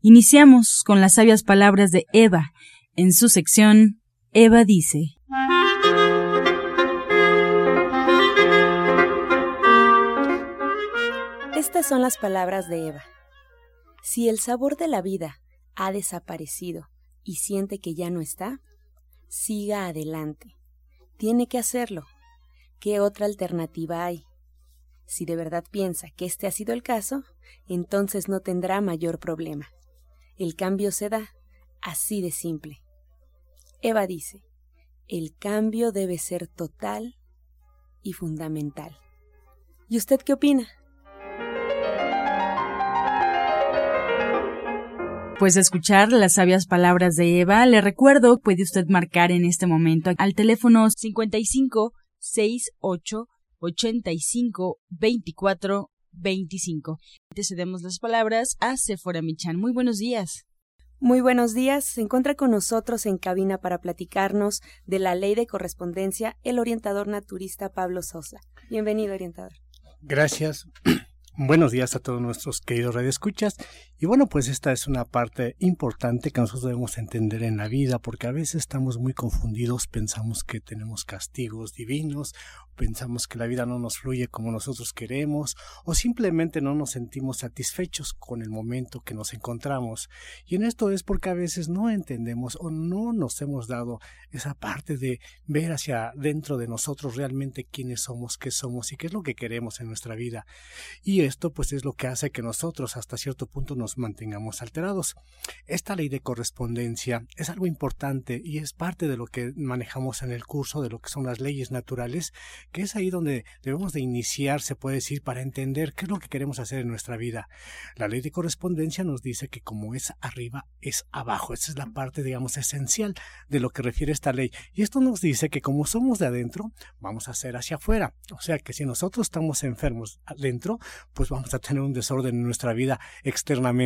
Iniciamos con las sabias palabras de Eva. En su sección, Eva dice. Estas son las palabras de Eva. Si el sabor de la vida ha desaparecido y siente que ya no está, siga adelante. Tiene que hacerlo. ¿Qué otra alternativa hay? Si de verdad piensa que este ha sido el caso, entonces no tendrá mayor problema. El cambio se da así de simple. Eva dice, el cambio debe ser total y fundamental. ¿Y usted qué opina? Pues escuchar las sabias palabras de Eva, le recuerdo, puede usted marcar en este momento al teléfono 55 68 85 24 25. Te cedemos las palabras a Sephora Michan. Muy buenos días. Muy buenos días. Se encuentra con nosotros en cabina para platicarnos de la ley de correspondencia el orientador naturista Pablo Sosa. Bienvenido, orientador. Gracias. Buenos días a todos nuestros queridos radioescuchas. Y bueno, pues esta es una parte importante que nosotros debemos entender en la vida, porque a veces estamos muy confundidos, pensamos que tenemos castigos divinos, pensamos que la vida no nos fluye como nosotros queremos, o simplemente no nos sentimos satisfechos con el momento que nos encontramos. Y en esto es porque a veces no entendemos o no nos hemos dado esa parte de ver hacia dentro de nosotros realmente quiénes somos, qué somos y qué es lo que queremos en nuestra vida. Y esto pues es lo que hace que nosotros hasta cierto punto nos mantengamos alterados. Esta ley de correspondencia es algo importante y es parte de lo que manejamos en el curso de lo que son las leyes naturales, que es ahí donde debemos de iniciar, se puede decir, para entender qué es lo que queremos hacer en nuestra vida. La ley de correspondencia nos dice que como es arriba, es abajo. Esa es la parte, digamos, esencial de lo que refiere esta ley. Y esto nos dice que como somos de adentro, vamos a ser hacia afuera. O sea que si nosotros estamos enfermos adentro, pues vamos a tener un desorden en nuestra vida externamente.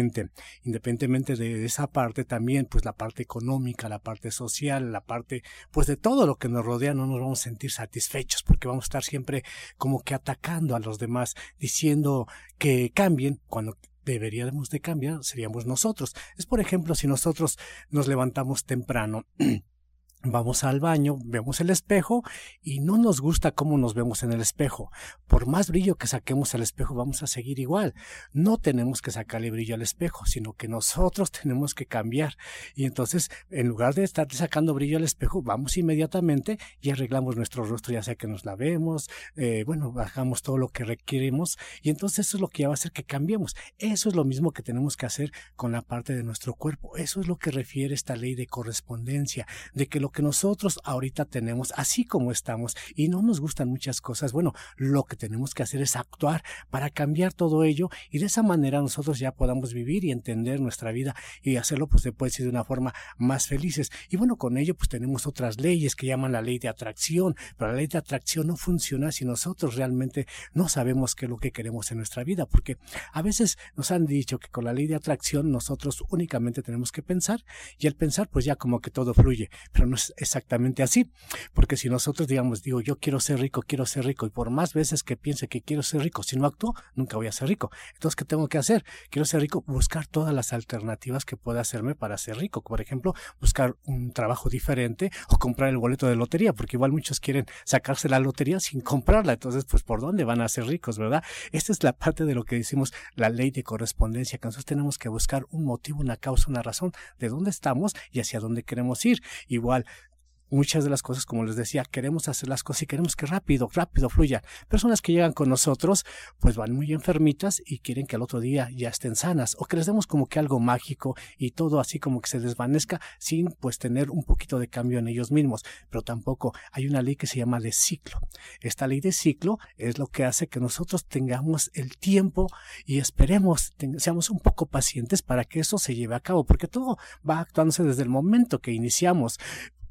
Independientemente de esa parte también, pues la parte económica, la parte social, la parte, pues de todo lo que nos rodea, no nos vamos a sentir satisfechos porque vamos a estar siempre como que atacando a los demás, diciendo que cambien cuando deberíamos de cambiar seríamos nosotros. Es por ejemplo si nosotros nos levantamos temprano Vamos al baño, vemos el espejo y no nos gusta cómo nos vemos en el espejo. Por más brillo que saquemos al espejo, vamos a seguir igual. No tenemos que sacarle brillo al espejo, sino que nosotros tenemos que cambiar. Y entonces, en lugar de estar sacando brillo al espejo, vamos inmediatamente y arreglamos nuestro rostro, ya sea que nos lavemos, eh, bueno, bajamos todo lo que requerimos. Y entonces eso es lo que va a hacer que cambiemos. Eso es lo mismo que tenemos que hacer con la parte de nuestro cuerpo. Eso es lo que refiere esta ley de correspondencia, de que lo que nosotros ahorita tenemos, así como estamos, y no nos gustan muchas cosas, bueno, lo que tenemos que hacer es actuar para cambiar todo ello y de esa manera nosotros ya podamos vivir y entender nuestra vida y hacerlo, pues se puede decir de una forma más felices. Y bueno, con ello pues tenemos otras leyes que llaman la ley de atracción, pero la ley de atracción no funciona si nosotros realmente no sabemos qué es lo que queremos en nuestra vida, porque a veces nos han dicho que con la ley de atracción nosotros únicamente tenemos que pensar y al pensar pues ya como que todo fluye, pero no exactamente así, porque si nosotros digamos, digo, yo quiero ser rico, quiero ser rico, y por más veces que piense que quiero ser rico, si no actúo, nunca voy a ser rico. Entonces, ¿qué tengo que hacer? Quiero ser rico, buscar todas las alternativas que pueda hacerme para ser rico. Por ejemplo, buscar un trabajo diferente o comprar el boleto de lotería, porque igual muchos quieren sacarse la lotería sin comprarla. Entonces, pues, ¿por dónde van a ser ricos, verdad? Esta es la parte de lo que decimos la ley de correspondencia, que nosotros tenemos que buscar un motivo, una causa, una razón de dónde estamos y hacia dónde queremos ir. Igual, muchas de las cosas, como les decía, queremos hacer las cosas y queremos que rápido, rápido fluya. Personas que llegan con nosotros, pues van muy enfermitas y quieren que al otro día ya estén sanas o que les demos como que algo mágico y todo así como que se desvanezca sin pues tener un poquito de cambio en ellos mismos. Pero tampoco hay una ley que se llama de ciclo. Esta ley de ciclo es lo que hace que nosotros tengamos el tiempo y esperemos, seamos un poco pacientes para que eso se lleve a cabo, porque todo va actuándose desde el momento que iniciamos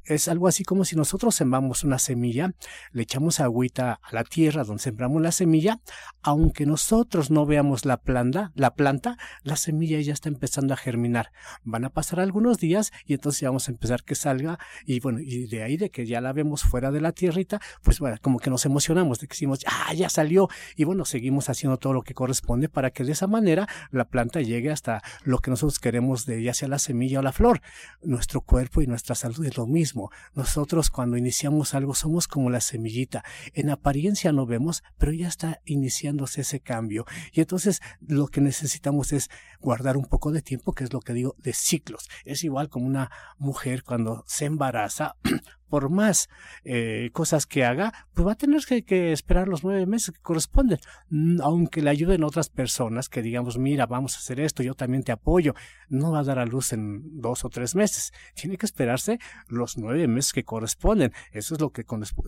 es algo así como si nosotros sembramos una semilla, le echamos agüita a la tierra donde sembramos la semilla, aunque nosotros no veamos la planta, la planta, la semilla ya está empezando a germinar. Van a pasar algunos días y entonces vamos a empezar que salga y bueno, y de ahí de que ya la vemos fuera de la tierrita, pues bueno, como que nos emocionamos de que decimos, ah, ya salió y bueno, seguimos haciendo todo lo que corresponde para que de esa manera la planta llegue hasta lo que nosotros queremos de ya sea la semilla o la flor. Nuestro cuerpo y nuestra salud es lo mismo nosotros cuando iniciamos algo somos como la semillita. En apariencia no vemos, pero ya está iniciándose ese cambio. Y entonces lo que necesitamos es guardar un poco de tiempo, que es lo que digo de ciclos. Es igual como una mujer cuando se embaraza, por más eh, cosas que haga, pues va a tener que, esperar los nueve meses que corresponden, mm, aunque le ayuden otras personas que digamos, mira, vamos a hacer esto, yo también te apoyo, no va a dar a luz en dos o tres meses, tiene que esperarse los nueve meses que corresponden, eso es lo que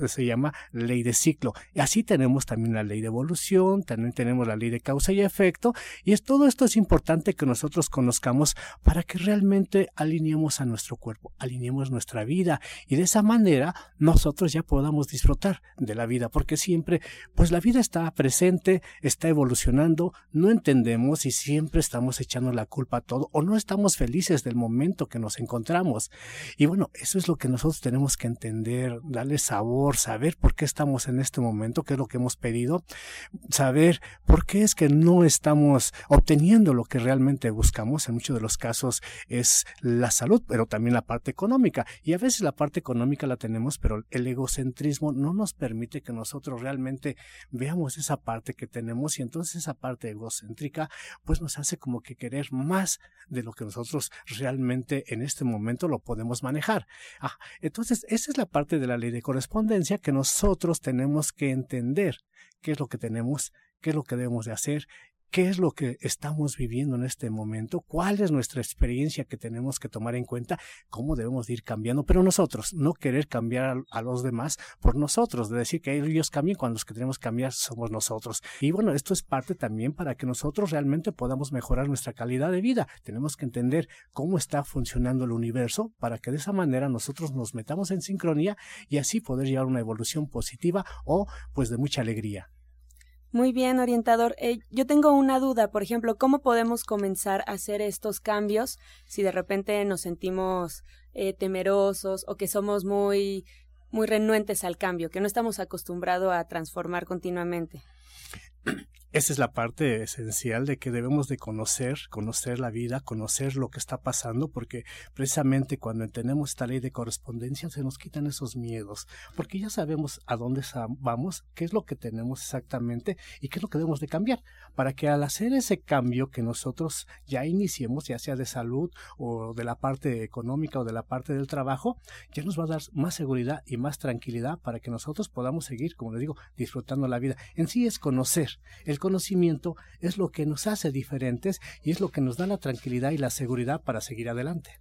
se llama ley de ciclo, y así tenemos también la ley de evolución, también tenemos la ley de causa y efecto, y es todo esto es importante que nosotros conozcamos para que realmente alineemos a nuestro cuerpo, alineemos nuestra vida, y de esa manera manera nosotros ya podamos disfrutar de la vida, porque siempre, pues la vida está presente, está evolucionando, no entendemos y siempre estamos echando la culpa a todo o no estamos felices del momento que nos encontramos. Y bueno, eso es lo que nosotros tenemos que entender, darle sabor, saber por qué estamos en este momento, qué es lo que hemos pedido, saber por qué es que no estamos obteniendo lo que realmente buscamos. En muchos de los casos es la salud, pero también la parte económica. Y a veces la parte económica la tenemos, pero el egocentrismo no nos permite que nosotros realmente veamos esa parte que tenemos y entonces esa parte egocéntrica pues nos hace como que querer más de lo que nosotros realmente en este momento lo podemos manejar. Ah, entonces esa es la parte de la ley de correspondencia que nosotros tenemos que entender qué es lo que tenemos, qué es lo que debemos de hacer qué es lo que estamos viviendo en este momento, cuál es nuestra experiencia que tenemos que tomar en cuenta, cómo debemos ir cambiando, pero nosotros, no querer cambiar a, los demás por nosotros, de decir que ellos cambien cuando los que tenemos que cambiar somos nosotros. Y bueno, esto es parte también para que nosotros realmente podamos mejorar nuestra calidad de vida. Tenemos que entender cómo está funcionando el universo para que de esa manera nosotros nos metamos en sincronía y así poder llevar una evolución positiva o pues de mucha alegría. Muy bien, orientador. Eh, yo tengo una duda, por ejemplo, ¿cómo podemos comenzar a hacer estos cambios si de repente nos sentimos eh, temerosos o que somos muy, muy renuentes al cambio, que no estamos acostumbrados a transformar continuamente? Esa es la parte esencial de que debemos de conocer, conocer la vida, conocer lo que está pasando, porque precisamente cuando entendemos esta ley de correspondencia se nos quitan esos miedos, porque ya sabemos a dónde vamos, qué es lo que tenemos exactamente y qué es lo que debemos de cambiar, para que al hacer ese cambio que nosotros ya iniciemos, ya sea de salud o de la parte económica o de la parte del trabajo, ya nos va a dar más seguridad y más tranquilidad para que nosotros podamos seguir, como les digo, disfrutando la vida. En sí es conocer. El conocimiento es lo que nos hace diferentes y es lo que nos da la tranquilidad y la seguridad para seguir adelante.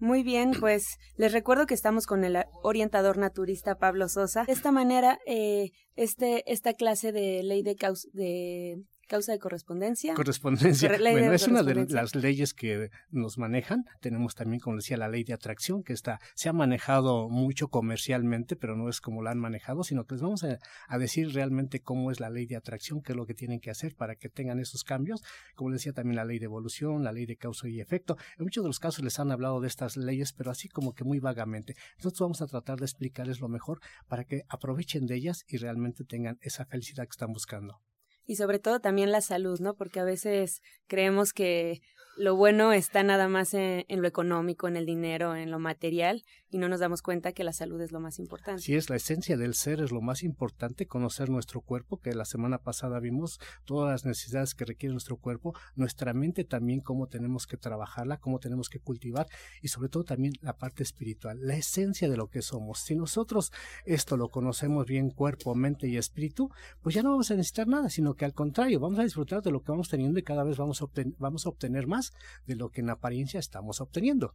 Muy bien, pues les recuerdo que estamos con el orientador naturista Pablo Sosa. De esta manera, eh, este, esta clase de ley de, causa, de Causa de correspondencia. Correspondencia. bueno, es una de las leyes que nos manejan. Tenemos también, como decía, la ley de atracción, que está, se ha manejado mucho comercialmente, pero no es como la han manejado, sino que les vamos a, decir realmente cómo es la ley de atracción, qué es lo que tienen que hacer para que tengan esos cambios. Como decía también la ley de evolución, la ley de causa y efecto. En muchos de los casos les han hablado de estas leyes, pero así como que muy vagamente. Nosotros vamos a tratar de explicarles lo mejor para que aprovechen de ellas y realmente tengan esa felicidad que están buscando y sobre todo también la salud, ¿no? Porque a veces creemos que lo bueno está nada más en, lo económico, en el dinero, en lo material, y no nos damos cuenta que la salud es lo más importante. Sí, es la esencia del ser, es lo más importante, conocer nuestro cuerpo, que la semana pasada vimos todas las necesidades que requiere nuestro cuerpo, nuestra mente también, cómo tenemos que trabajarla, cómo tenemos que cultivar, y sobre todo también la parte espiritual, la esencia de lo que somos. Si nosotros esto lo conocemos bien, cuerpo, mente y espíritu, pues ya no vamos a necesitar nada, sino que al contrario, vamos a disfrutar de lo que vamos teniendo y cada vez vamos a, obtener más de lo que en apariencia estamos obteniendo.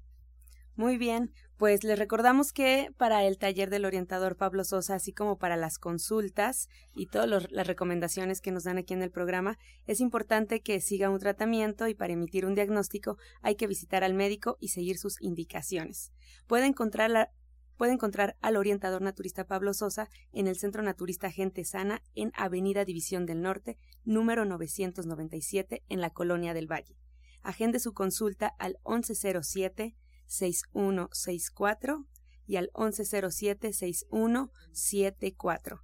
Muy bien, pues les recordamos que para el taller del orientador Pablo Sosa, así como para las consultas y todas las recomendaciones que nos dan aquí en el programa, es importante que siga un tratamiento y para emitir un diagnóstico hay que visitar al médico y seguir sus indicaciones. Puede encontrar, puede encontrar al orientador naturista Pablo Sosa en el Centro Naturista Gente Sana en Avenida División del Norte, número 997, en la Colonia del Valle. Agende su consulta al 1107 6164 y al 1107 6174.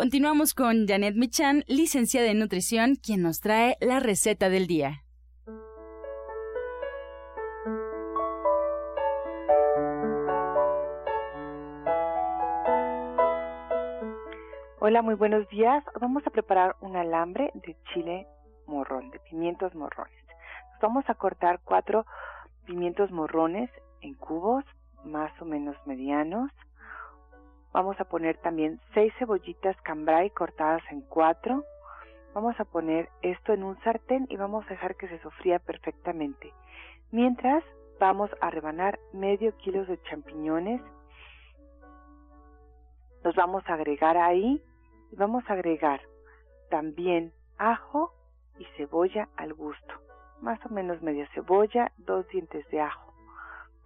Continuamos con Janet Michan, licenciada en nutrición, quien nos trae la receta del día. Hola, muy buenos días. Vamos a preparar un alambre de chile morrón, de pimientos morrones. Vamos a cortar cuatro pimientos morrones en cubos más o menos medianos. Vamos a poner también seis cebollitas cambray cortadas en cuatro. Vamos a poner esto en un sartén y vamos a dejar que se sofría perfectamente. Mientras vamos a rebanar medio kilo de champiñones. Los vamos a agregar ahí y vamos a agregar también ajo y cebolla al gusto. Más o menos media cebolla, dos dientes de ajo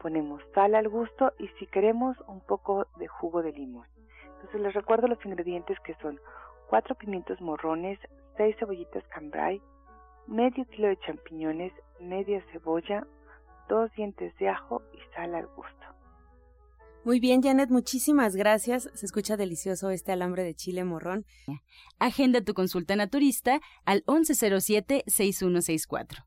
ponemos sal al gusto y si queremos un poco de jugo de limón. Entonces les recuerdo los ingredientes que son 4 pimientos morrones, 6 cebollitas cambray, medio kilo de champiñones, media cebolla, dos dientes de ajo y sal al gusto. Muy bien, Janet, muchísimas gracias. Se escucha delicioso este alambre de chile morrón. Agenda tu consulta naturista al 1107-6164.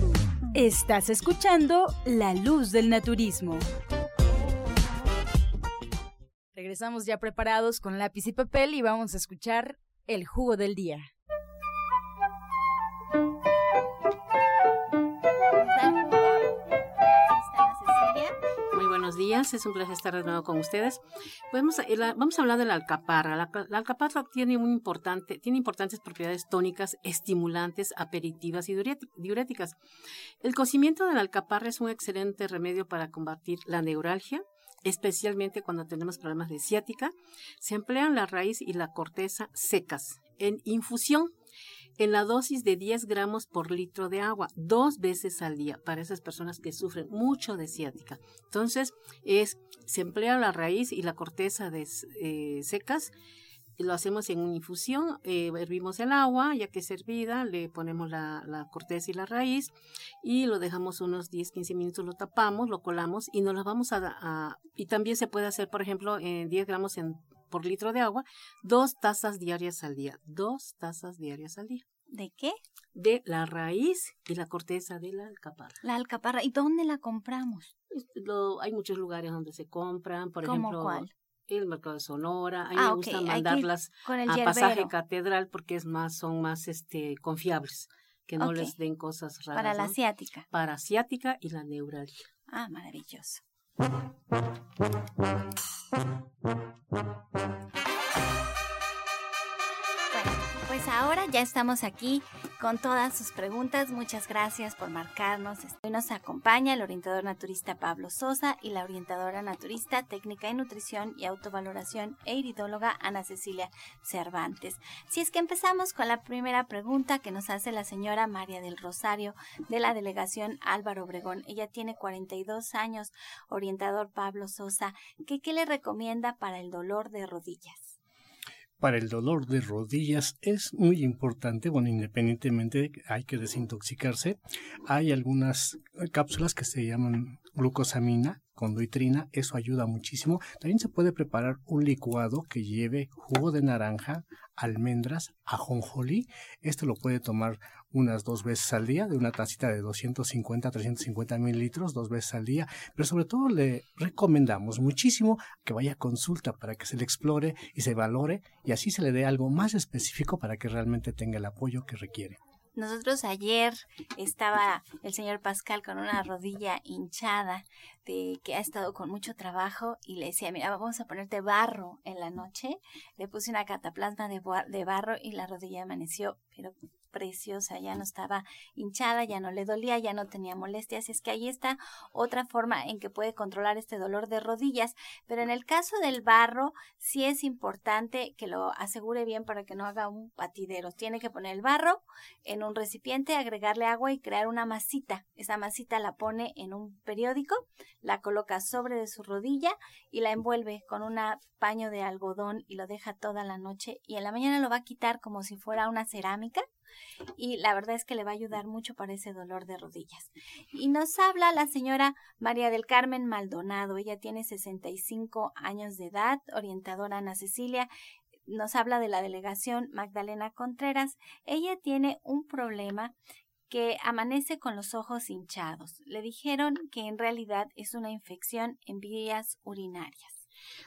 Estás escuchando La Luz del Naturismo. Regresamos ya preparados con lápiz y papel y vamos a escuchar el jugo del día. Días, es un placer estar de nuevo con ustedes. Eh, vamos a hablar de la alcaparra. La, alcaparra tiene, muy importante, tiene importantes propiedades tónicas, estimulantes, aperitivas y diuréticas. El cocimiento de la alcaparra es un excelente remedio para combatir la neuralgia, especialmente cuando tenemos problemas de ciática. Se emplean la raíz y la corteza secas en infusión en la dosis de 10 gramos por litro de agua, dos veces al día, para esas personas que sufren mucho de ciática. Entonces, es, se emplea la raíz y la corteza de, eh, secas, lo hacemos en una infusión, eh, hervimos el agua, ya que es hervida, le ponemos la, corteza y la raíz y lo dejamos unos 10, 15 minutos, lo tapamos, lo colamos y nos lo vamos a, y también se puede hacer, por ejemplo, en 10 gramos en por litro de agua, dos tazas diarias al día. Dos tazas diarias al día. ¿De qué? De la raíz y la corteza de la alcaparra. La alcaparra. ¿Y dónde la compramos? hay muchos lugares donde se compran, por ¿Cómo ejemplo, cuál? el mercado de Sonora. A mí Ah, me gusta mandarlas a yerbero. pasaje catedral porque es más, son más este confiables, que no les den cosas raras. Para la ¿no? asiática. Para asiática y la neuralgia. Ah, maravilloso. Pues ahora ya estamos aquí con todas sus preguntas. Muchas gracias por marcarnos. Hoy nos acompaña el orientador naturista Pablo Sosa y la orientadora naturista técnica en nutrición y autovaloración e iridóloga Ana Cecilia Cervantes. Si es que empezamos con la primera pregunta que nos hace la señora María del Rosario de la delegación Álvaro Obregón. Ella tiene 42 años, orientador Pablo Sosa. ¿Qué, qué le recomienda para el dolor de rodillas? Para el dolor de rodillas es muy importante, bueno, independientemente hay que desintoxicarse, hay algunas cápsulas que se llaman glucosamina, conduitrina, eso ayuda muchísimo. También se puede preparar un licuado que lleve jugo de naranja, almendras, ajonjolí. Esto lo puede tomar unas dos veces al día, de una tacita de 250 a 350 mililitros, dos veces al día. Pero sobre todo le recomendamos muchísimo que vaya a consulta para que se le explore y se valore y así se le dé algo más específico para que realmente tenga el apoyo que requiere. Nosotros ayer estaba el señor Pascal con una rodilla hinchada de que ha estado con mucho trabajo y le decía, mira, vamos a ponerte barro en la noche. Le puse una cataplasma de, de barro y la rodilla amaneció, pero preciosa, ya no estaba hinchada, ya no le dolía, ya no tenía molestias. Es que ahí está otra forma en que puede controlar este dolor de rodillas. Pero en el caso del barro, sí es importante que lo asegure bien para que no haga un patidero. Tiene que poner el barro en un recipiente, agregarle agua y crear una masita. Esa masita la pone en un periódico, la coloca sobre de su rodilla y la envuelve con un paño de algodón y lo deja toda la noche y en la mañana lo va a quitar como si fuera una cerámica y la verdad es que le va a ayudar mucho para ese dolor de rodillas. Y nos habla la señora María del Carmen Maldonado, ella tiene 65 años de edad, orientadora Ana Cecilia, nos habla de la delegación Magdalena Contreras, ella tiene un problema que amanece con los ojos hinchados. Le dijeron que en realidad es una infección en vías urinarias.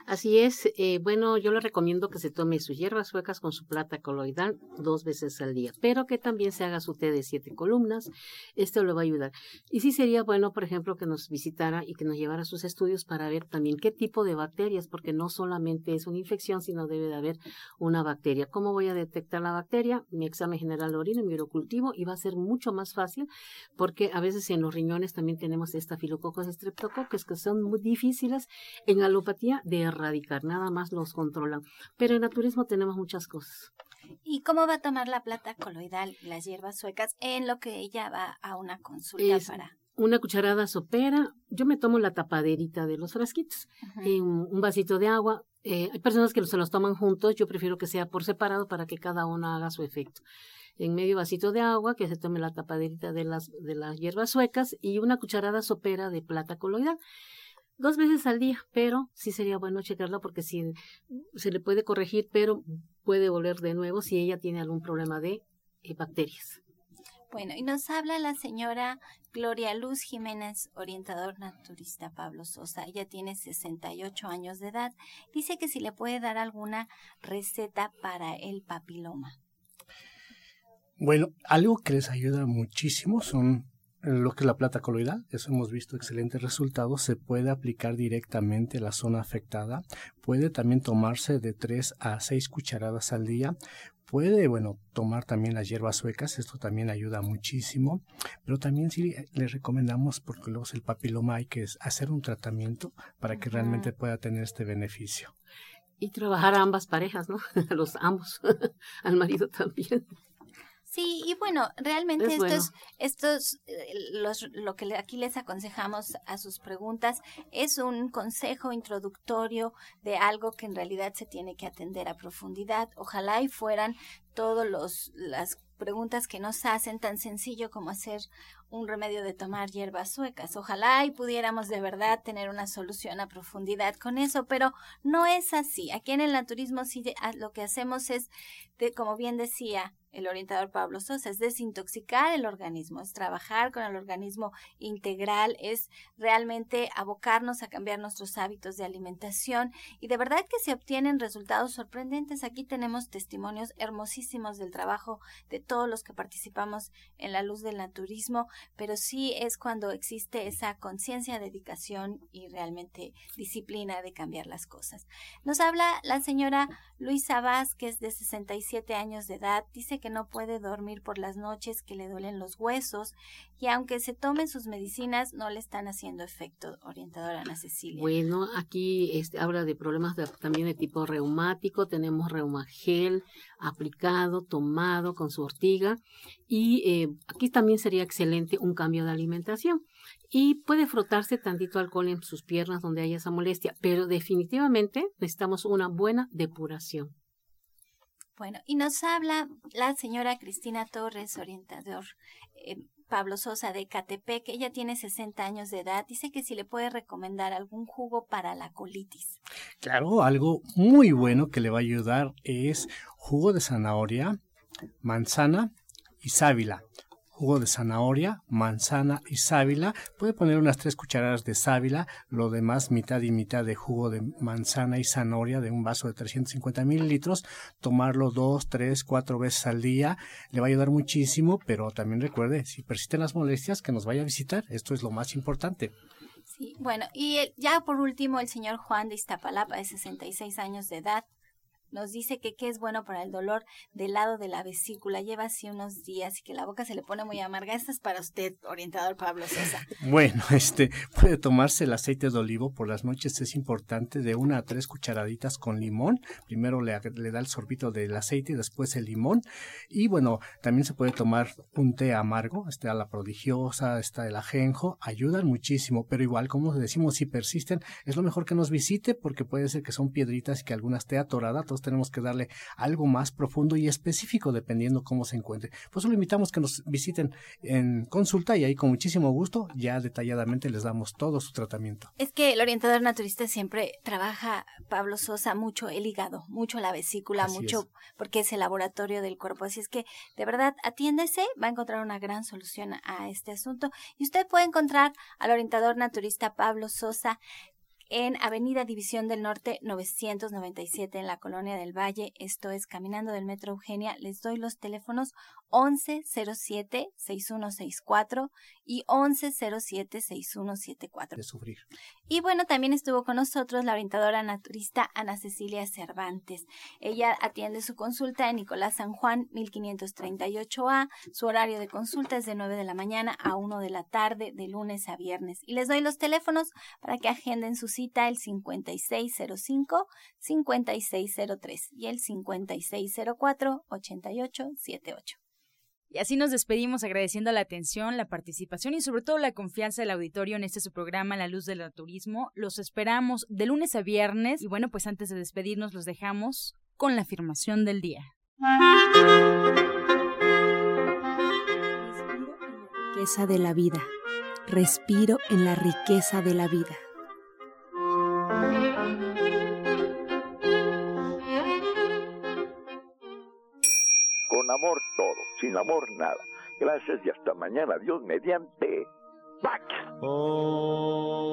Así es, eh, bueno, yo le recomiendo que se tome sus hierbas suecas con su plata coloidal dos veces al día, pero que también se haga su té de siete columnas, esto le va a ayudar. Y sí sería bueno, por ejemplo, que nos visitara y que nos llevara sus estudios para ver también qué tipo de bacterias, porque no solamente es una infección, sino debe de haber una bacteria. ¿Cómo voy a detectar la bacteria? Mi examen general de orina, mi urocultivo, y va a ser mucho más fácil, porque a veces en los riñones también tenemos estafilococos estreptococcus, que son muy difíciles en alopatía de erradicar, nada más los controlan. Pero en naturismo tenemos muchas cosas. ¿Y cómo va a tomar la plata coloidal y las hierbas suecas en lo que ella va a una consulta Es para? Una cucharada sopera, yo me tomo la tapaderita de los frasquitos, Ujú. en un vasito de agua. Eh, hay personas que se los toman juntos, yo prefiero que sea por separado para que cada uno haga su efecto. En medio vasito de agua, que se tome la tapaderita de las, de las hierbas suecas y una cucharada sopera de plata coloidal. Dos veces al día, pero sí sería bueno checarla porque si se le puede corregir, pero puede volver de nuevo si ella tiene algún problema de eh, bacterias. Bueno, y nos habla la señora Gloria Luz Jiménez, orientador naturista Pablo Sosa. Ella tiene 68 años de edad. Dice que si le puede dar alguna receta para el papiloma. Bueno, algo que les ayuda muchísimo son lo que es la plata coloidal, eso hemos visto excelentes resultados, se puede aplicar directamente a la zona afectada, puede también tomarse de 3 a 6 cucharadas al día, puede, bueno, tomar también las hierbas suecas, esto también ayuda muchísimo, pero también sí le recomendamos, porque luego el papiloma hay que hacer un tratamiento para que realmente pueda tener este beneficio. Y trabajar a ambas parejas, ¿no? A los ambos, al marido también. Sí, y bueno, realmente Es esto bueno. es, estos, eh, los, lo que aquí les aconsejamos a sus preguntas es un consejo introductorio de algo que en realidad se tiene que atender a profundidad. Ojalá y fueran todos los las preguntas que nos hacen tan sencillo como hacer un remedio de tomar hierbas suecas. Ojalá y pudiéramos de verdad tener una solución a profundidad con eso, pero no es así. Aquí en el naturismo sí lo que hacemos es, de, como bien decía el orientador Pablo Sosa, es desintoxicar el organismo, es trabajar con el organismo integral, es realmente abocarnos a cambiar nuestros hábitos de alimentación y de verdad que se obtienen resultados sorprendentes. Aquí tenemos testimonios hermosísimos del trabajo de todos los que participamos en la luz del naturismo, pero sí es cuando existe esa conciencia, dedicación y realmente disciplina de cambiar las cosas. Nos habla la señora Luisa Vázquez de 67 años de edad, dice que no puede dormir por las noches, que le duelen los huesos y aunque se tomen sus medicinas no le están haciendo efecto, orientadora Ana Cecilia. Bueno, aquí este, habla de problemas también de tipo reumático, tenemos reumagel aplicado, tomado con su ortiga y eh, aquí también sería excelente un cambio de alimentación y puede frotarse tantito alcohol en sus piernas donde haya esa molestia, pero definitivamente necesitamos una buena depuración. Bueno, y nos habla la señora Cristina Torres, orientador eh, Pablo Sosa de Catepec. Ella tiene 60 años de edad. Dice que si le puede recomendar algún jugo para la colitis. Claro, algo muy bueno que le va a ayudar es jugo de zanahoria, manzana y sábila jugo de zanahoria, manzana y sábila. Puede poner unas tres cucharadas de sábila, lo demás mitad y mitad de jugo de manzana y zanahoria de un vaso de 350 mililitros. Tomarlo dos, tres, cuatro veces al día. Le va a ayudar muchísimo, pero también recuerde, si persisten las molestias, que nos vaya a visitar. Esto es lo más importante. Sí, bueno, y ya por último el señor Juan de Iztapalapa, de 66 años de edad, nos dice que qué es bueno para el dolor del lado de la vesícula. Lleva así unos días y que la boca se le pone muy amarga. Esta es para usted, orientador Pablo Sosa. Bueno, este puede tomarse el aceite de olivo por las noches. Es importante de una a tres cucharaditas con limón. Primero le, da el sorbito del aceite y después el limón. Y bueno, también se puede tomar un té amargo. Está la prodigiosa, está el ajenjo. Ayudan muchísimo, pero igual como decimos, si persisten, es lo mejor que nos visite porque puede ser que son piedritas y que algunas esté atorada tenemos que darle algo más profundo y específico dependiendo cómo se encuentre. Por eso le invitamos que nos visiten en consulta y ahí con muchísimo gusto ya detalladamente les damos todo su tratamiento. Es que el orientador naturista siempre trabaja, Pablo Sosa, mucho el hígado, mucho la vesícula, mucho porque es el laboratorio del cuerpo. Así es que de verdad atiéndese, va a encontrar una gran solución a este asunto y usted puede encontrar al orientador naturista Pablo Sosa en Avenida División del Norte 997 en la Colonia del Valle. Esto es Caminando del Metro Eugenia. Les doy los teléfonos 1107-6164 y 1107-6174. De sufrir. Y bueno, también estuvo con nosotros la orientadora naturista Ana Cecilia Cervantes. Ella atiende su consulta en Nicolás San Juan 1538A. Su horario de consulta es de 9 de la mañana a 1 de la tarde, de lunes a viernes. Y les doy los teléfonos para que agenden su cita el 5605-5603 y el 5604-8878. Y así nos despedimos agradeciendo la atención, la participación y sobre todo la confianza del auditorio en este su programa La Luz del Turismo. Los esperamos de lunes a viernes y bueno, pues antes de despedirnos los dejamos con la afirmación del día. Riqueza de la vida. Respiro en la riqueza de la vida. Sin amor nada. Gracias y hasta mañana. Dios mediante. Oh.